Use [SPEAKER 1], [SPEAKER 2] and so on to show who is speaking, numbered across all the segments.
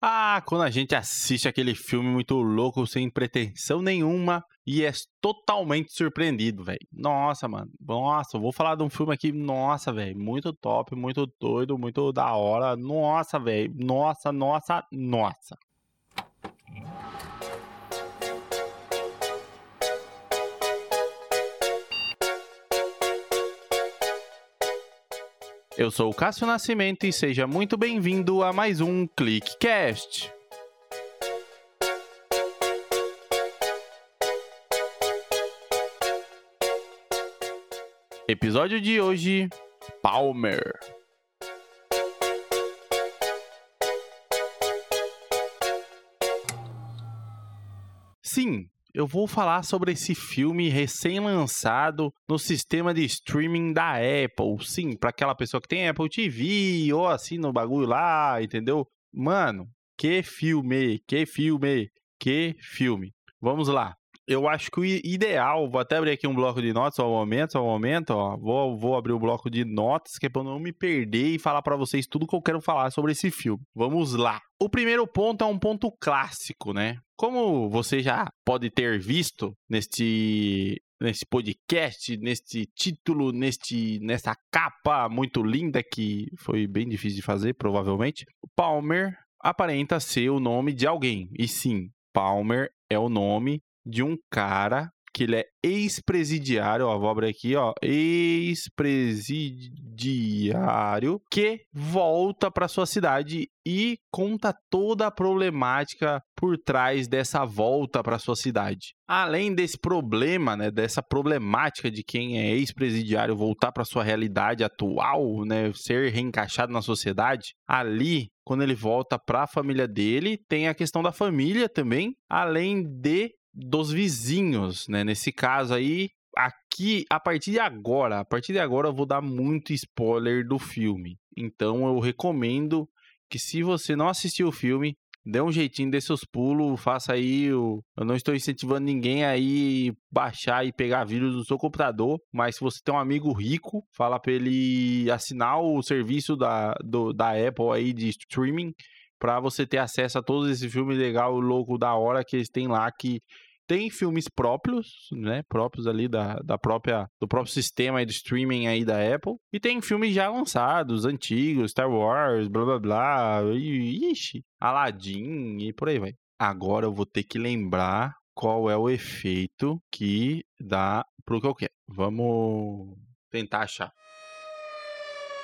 [SPEAKER 1] Ah, quando a gente assiste aquele filme muito louco, sem pretensão nenhuma, e é totalmente surpreendido, velho. Nossa, mano. Nossa, vou falar de um filme aqui, nossa, velho. Muito top, muito doido, muito da hora. Nossa, velho. Nossa, nossa, nossa. Eu sou o Cássio Nascimento e seja muito bem-vindo a mais um ClickCast. Episódio de hoje: Palmer. Sim, eu vou falar sobre esse filme recém-lançado no sistema de streaming da Apple. Sim, para aquela pessoa que tem Apple TV ou assim no bagulho lá, entendeu? Mano, que filme, que filme, que filme. Vamos lá. Eu acho que o ideal, vou até abrir aqui um bloco de notas, ao momento, ao momento, ó, vou, vou abrir o bloco de notas, que é pra não me perder e falar para vocês tudo que eu quero falar sobre esse filme. Vamos lá. O primeiro ponto é um ponto clássico, né? Como você já pode ter visto neste nesse podcast, neste título, neste nessa capa muito linda que foi bem difícil de fazer, provavelmente. Palmer aparenta ser o nome de alguém. E sim, Palmer é o nome de um cara que ele é ex-presidiário, ó, vou abrir aqui, ó, ex-presidiário que volta para sua cidade e conta toda a problemática por trás dessa volta para sua cidade. Além desse problema, né, dessa problemática de quem é ex-presidiário voltar para sua realidade atual, né, ser reencaixado na sociedade, ali quando ele volta para a família dele, tem a questão da família também, além de dos vizinhos, né? Nesse caso aí, aqui, a partir de agora, a partir de agora eu vou dar muito spoiler do filme. Então eu recomendo que se você não assistiu o filme, dê um jeitinho, dê seus pulos, faça aí o... Eu não estou incentivando ninguém aí baixar e pegar vírus do seu computador, mas se você tem um amigo rico, fala para ele assinar o serviço da, do, da Apple aí de streaming para você ter acesso a todos esses filmes legal, louco, da hora que eles têm lá que tem filmes próprios, né, próprios ali da, da própria do próprio sistema de streaming aí da Apple, e tem filmes já lançados, antigos, Star Wars, blá blá blá, ixi, Aladdin e por aí vai. Agora eu vou ter que lembrar qual é o efeito que dá pro que eu quero. Vamos tentar achar.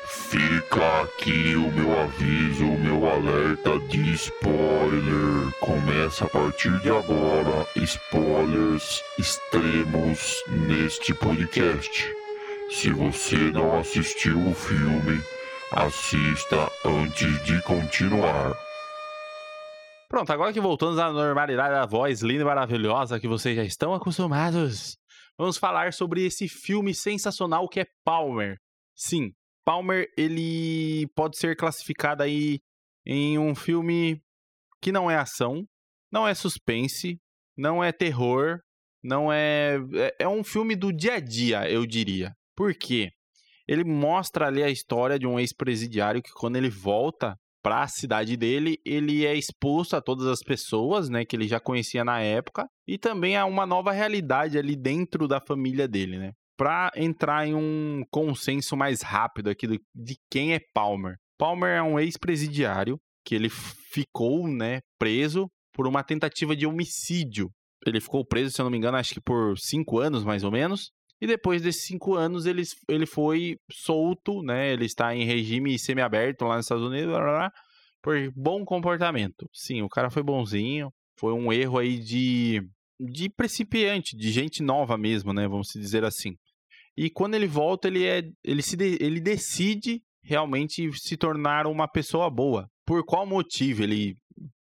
[SPEAKER 2] Fica aqui o meu aviso, o meu alerta de spoiler. Começa a partir de agora spoilers extremos neste podcast. Se você não assistiu o filme, assista antes de continuar.
[SPEAKER 1] Pronto, agora que voltamos à normalidade da voz linda e maravilhosa que vocês já estão acostumados, vamos falar sobre esse filme sensacional que é Palmer. Sim, Palmer, ele pode ser classificado aí em um filme que não é ação, não é suspense, não é terror, não é. É, é um filme do dia a dia, eu diria. Por quê? Ele mostra ali a história de um ex-presidiário que, quando ele volta para a cidade dele, ele é exposto a todas as pessoas, né, que ele já conhecia na época, e também a uma nova realidade ali dentro da família dele, né? Para entrar em um consenso mais rápido aqui do, de quem é Palmer. Palmer é um ex-presidiário que ele ficou, né, preso por uma tentativa de homicídio. Ele ficou preso, se eu não me engano, acho que por cinco anos, mais ou menos. E depois desses cinco anos, ele, ele foi solto, né? Ele está em regime semiaberto lá nos Estados Unidos, blá, blá, blá, por bom comportamento. Sim, o cara foi bonzinho. Foi um erro aí de, de principiante, de gente nova mesmo, né? Vamos dizer assim. E quando ele volta, ele, é, ele, se de, ele decide realmente se tornar uma pessoa boa. Por qual motivo? Ele,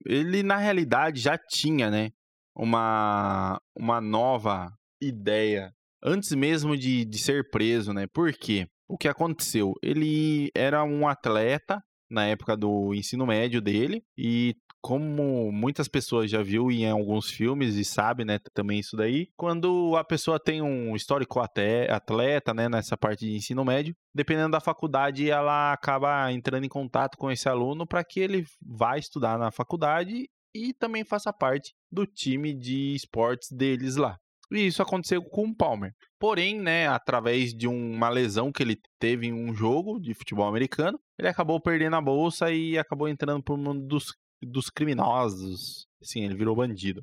[SPEAKER 1] ele na realidade, já tinha, né? Uma, uma nova ideia antes mesmo de, de ser preso, né? Por quê? O que aconteceu? Ele era um atleta na época do ensino médio dele e como muitas pessoas já viu em alguns filmes e sabe, né, também isso daí, quando a pessoa tem um histórico até atleta, né, nessa parte de ensino médio, dependendo da faculdade, ela acaba entrando em contato com esse aluno para que ele vá estudar na faculdade e também faça parte do time de esportes deles lá. E isso aconteceu com o Palmer. Porém, né, através de uma lesão que ele teve em um jogo de futebol americano, ele acabou perdendo a bolsa e acabou entrando para o mundo dos, dos criminosos. Sim, ele virou bandido.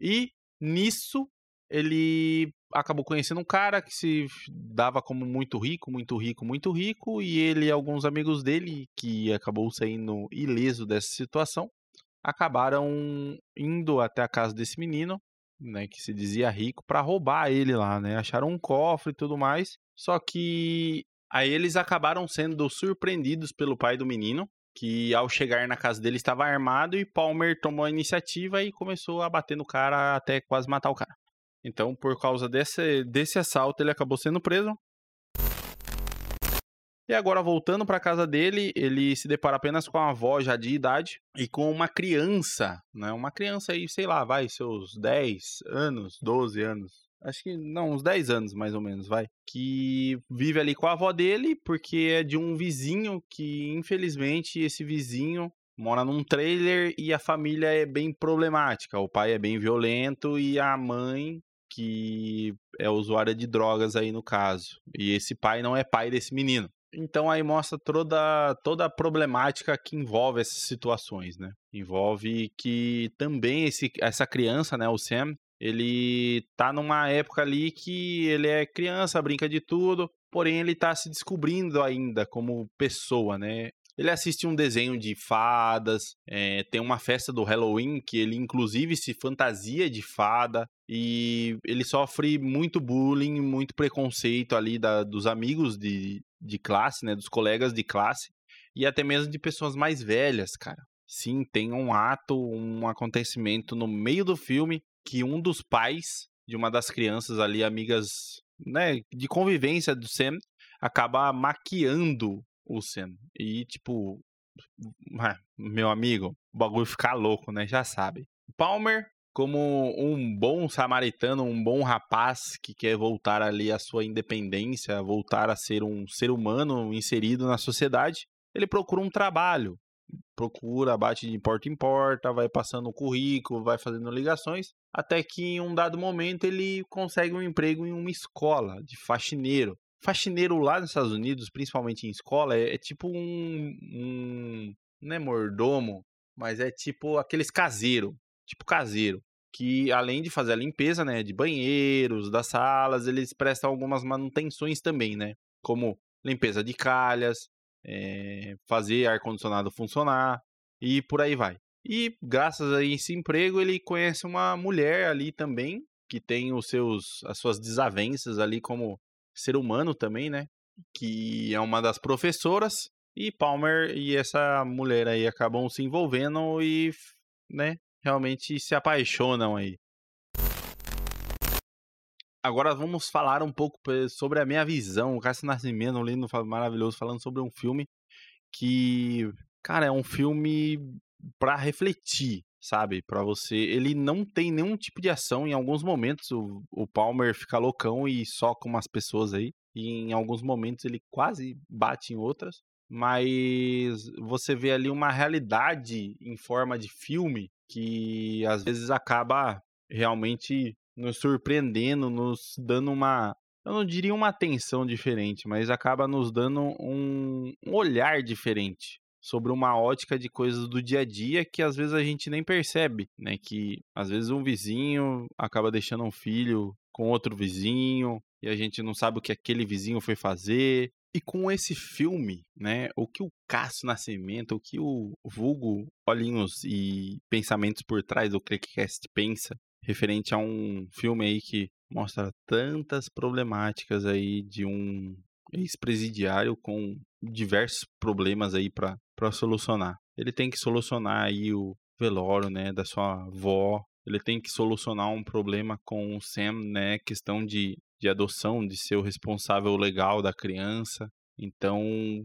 [SPEAKER 1] E nisso ele acabou conhecendo um cara que se dava como muito rico, muito rico, muito rico, e ele e alguns amigos dele, que acabou saindo ileso dessa situação, acabaram indo até a casa desse menino né, que se dizia rico, para roubar ele lá, né? Acharam um cofre e tudo mais. Só que aí eles acabaram sendo surpreendidos pelo pai do menino, que ao chegar na casa dele estava armado e Palmer tomou a iniciativa e começou a bater no cara até quase matar o cara. Então, por causa desse, desse assalto, ele acabou sendo preso. E agora, voltando para casa dele, ele se depara apenas com a avó já de idade e com uma criança, né? Uma criança aí, sei lá, vai, seus 10 anos, 12 anos. Acho que, não, uns 10 anos mais ou menos, vai. Que vive ali com a avó dele, porque é de um vizinho que, infelizmente, esse vizinho mora num trailer e a família é bem problemática. O pai é bem violento e a mãe que é usuária de drogas aí no caso. E esse pai não é pai desse menino. Então aí mostra toda, toda a problemática que envolve essas situações, né? Envolve que também esse, essa criança, né, o Sam, ele tá numa época ali que ele é criança, brinca de tudo, porém ele tá se descobrindo ainda como pessoa, né? Ele assiste um desenho de fadas, é, tem uma festa do Halloween que ele inclusive se fantasia de fada e ele sofre muito bullying, muito preconceito ali da, dos amigos de, de classe, né, dos colegas de classe e até mesmo de pessoas mais velhas, cara. Sim, tem um ato, um acontecimento no meio do filme que um dos pais de uma das crianças ali, amigas, né, de convivência do Sam, acaba maquiando Sam. E tipo, meu amigo, o bagulho ficar louco, né? Já sabe. Palmer como um bom samaritano, um bom rapaz que quer voltar ali à sua independência, voltar a ser um ser humano inserido na sociedade, ele procura um trabalho. Procura, bate de porta em porta, vai passando o currículo, vai fazendo ligações, até que em um dado momento ele consegue um emprego em uma escola de faxineiro. Faxineiro lá nos Estados Unidos, principalmente em escola, é, é tipo um, um. Não é mordomo, mas é tipo aqueles caseiro. Tipo caseiro que além de fazer a limpeza, né, de banheiros, das salas, eles prestam algumas manutenções também, né, como limpeza de calhas, é, fazer ar condicionado funcionar e por aí vai. E graças a esse emprego ele conhece uma mulher ali também que tem os seus as suas desavenças ali como ser humano também, né, que é uma das professoras e Palmer e essa mulher aí acabam se envolvendo e, né, realmente se apaixonam aí. Agora vamos falar um pouco sobre a minha visão. O Cássio Nascimento, um lindo, maravilhoso, falando sobre um filme que, cara, é um filme para refletir, sabe? Para você. Ele não tem nenhum tipo de ação. Em alguns momentos o, o Palmer fica loucão e soca umas pessoas aí. E em alguns momentos ele quase bate em outras. Mas você vê ali uma realidade em forma de filme que às vezes acaba realmente nos surpreendendo, nos dando uma, eu não diria uma atenção diferente, mas acaba nos dando um, um olhar diferente sobre uma ótica de coisas do dia a dia que às vezes a gente nem percebe, né? Que às vezes um vizinho acaba deixando um filho com outro vizinho e a gente não sabe o que aquele vizinho foi fazer, e com esse filme, né, o que o Cássio Nascimento, o que o vulgo Olhinhos e Pensamentos por Trás do Clickcast pensa, referente a um filme aí que mostra tantas problemáticas aí de um ex-presidiário com diversos problemas aí para solucionar. Ele tem que solucionar aí o velório, né, da sua avó, ele tem que solucionar um problema com o Sam, né, questão de de adoção, de ser o responsável legal da criança. Então,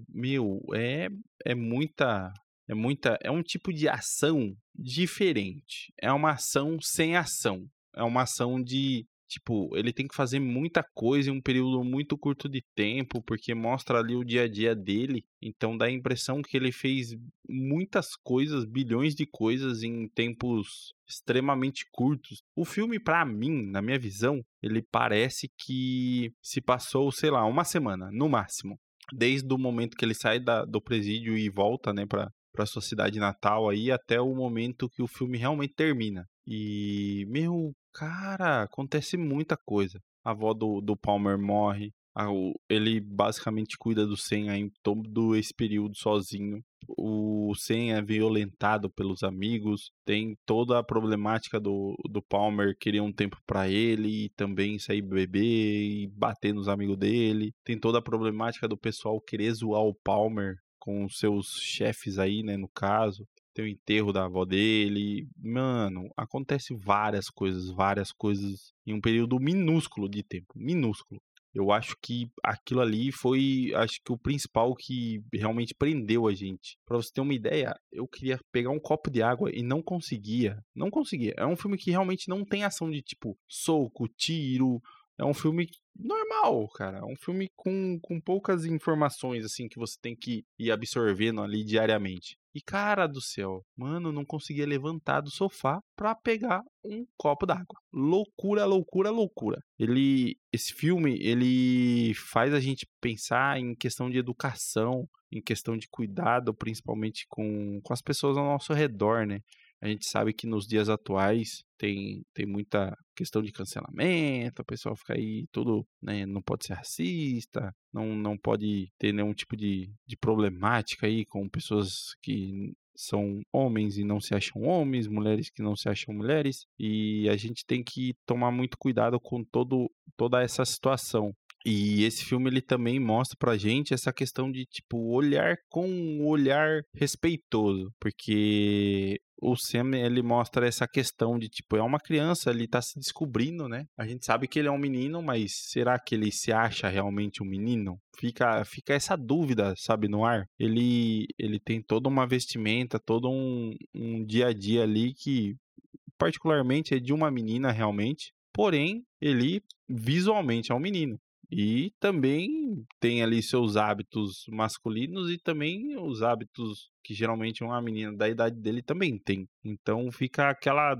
[SPEAKER 1] meu, é, é muita. É muita. É um tipo de ação diferente. É uma ação sem ação. É uma ação de Tipo, ele tem que fazer muita coisa em um período muito curto de tempo, porque mostra ali o dia a dia dele. Então dá a impressão que ele fez muitas coisas, bilhões de coisas em tempos extremamente curtos. O filme, para mim, na minha visão, ele parece que se passou, sei lá, uma semana, no máximo. Desde o momento que ele sai da, do presídio e volta, né, pra, pra sua cidade natal aí, até o momento que o filme realmente termina. E, meu, cara, acontece muita coisa. A avó do, do Palmer morre. A, o, ele basicamente cuida do Sen em todo esse período sozinho. O Sen é violentado pelos amigos. Tem toda a problemática do, do Palmer querer um tempo para ele e também sair beber e bater nos amigos dele. Tem toda a problemática do pessoal querer zoar o Palmer com seus chefes aí, né, no caso tem o enterro da avó dele. Mano, acontece várias coisas, várias coisas em um período minúsculo de tempo, minúsculo. Eu acho que aquilo ali foi, acho que o principal que realmente prendeu a gente. Para você ter uma ideia, eu queria pegar um copo de água e não conseguia. Não conseguia. É um filme que realmente não tem ação de tipo soco, tiro. É um filme normal, cara. É um filme com, com poucas informações, assim, que você tem que ir absorvendo ali diariamente. E cara do céu, mano, não conseguia levantar do sofá pra pegar um copo d'água. Loucura, loucura, loucura. Ele, esse filme, ele faz a gente pensar em questão de educação, em questão de cuidado, principalmente com, com as pessoas ao nosso redor, né? A gente sabe que nos dias atuais tem, tem muita questão de cancelamento, o pessoal fica aí tudo, né, não pode ser racista, não, não pode ter nenhum tipo de, de problemática aí com pessoas que são homens e não se acham homens, mulheres que não se acham mulheres, e a gente tem que tomar muito cuidado com todo, toda essa situação. E esse filme ele também mostra pra gente essa questão de tipo olhar com um olhar respeitoso, porque o Sam ele mostra essa questão de tipo é uma criança, ele tá se descobrindo, né? A gente sabe que ele é um menino, mas será que ele se acha realmente um menino? Fica fica essa dúvida, sabe, no ar. Ele ele tem toda uma vestimenta, todo um, um dia a dia ali que particularmente é de uma menina realmente, porém ele visualmente é um menino. E também tem ali seus hábitos masculinos e também os hábitos que geralmente uma menina da idade dele também tem. Então fica aquela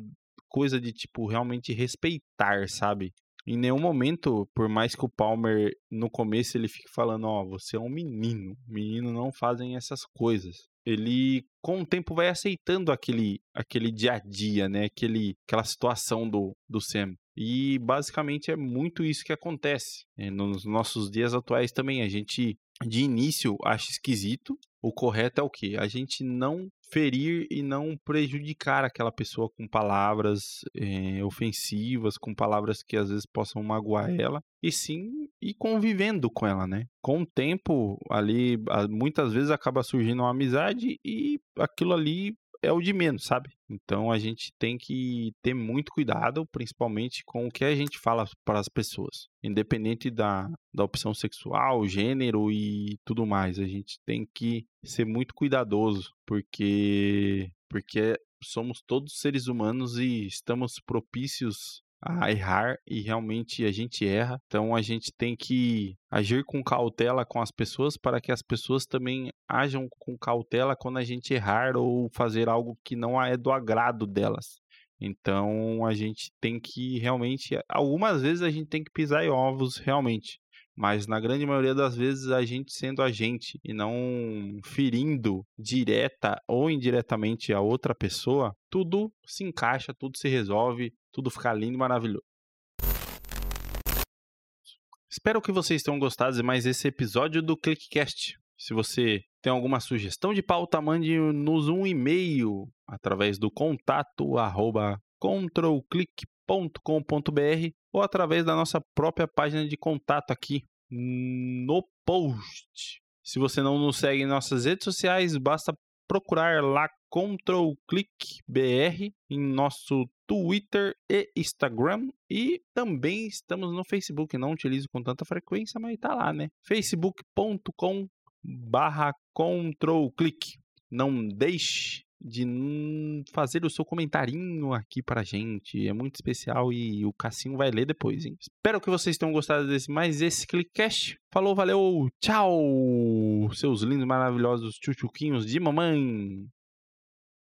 [SPEAKER 1] coisa de tipo realmente respeitar, sabe? Em nenhum momento, por mais que o Palmer no começo ele fique falando, ó, oh, você é um menino, menino não fazem essas coisas. Ele com o tempo vai aceitando aquele aquele dia a dia, né? Aquele aquela situação do do Sam. E basicamente é muito isso que acontece. É, nos nossos dias atuais também, a gente de início acha esquisito. O correto é o que? A gente não ferir e não prejudicar aquela pessoa com palavras é, ofensivas, com palavras que às vezes possam magoar ela, e sim ir convivendo com ela, né? Com o tempo, ali, muitas vezes acaba surgindo uma amizade e aquilo ali é o de menos, sabe? Então a gente tem que ter muito cuidado, principalmente com o que a gente fala para as pessoas, independente da, da opção sexual, gênero e tudo mais. A gente tem que ser muito cuidadoso, porque porque somos todos seres humanos e estamos propícios a errar e realmente a gente erra. Então a gente tem que agir com cautela com as pessoas para que as pessoas também ajam com cautela quando a gente errar ou fazer algo que não é do agrado delas. Então a gente tem que realmente, algumas vezes a gente tem que pisar em ovos realmente, mas na grande maioria das vezes a gente sendo a gente e não ferindo direta ou indiretamente a outra pessoa, tudo se encaixa, tudo se resolve, tudo fica lindo e maravilhoso. Espero que vocês tenham gostado de mais esse episódio do ClickCast. Se você tem alguma sugestão de pauta, mande-nos um e-mail através do contato arroba controlclick.com.br ou através da nossa própria página de contato aqui no post. Se você não nos segue em nossas redes sociais, basta procurar lá Control Click BR em nosso Twitter e Instagram e também estamos no Facebook. Não utilizo com tanta frequência, mas tá lá, né? facebook.com barra Click. Não deixe de fazer o seu comentarinho aqui pra gente. É muito especial e o Cassinho vai ler depois, hein? Espero que vocês tenham gostado desse mais esse Clickcast. Falou, valeu, tchau! Seus lindos, maravilhosos tchutchuquinhos de mamãe!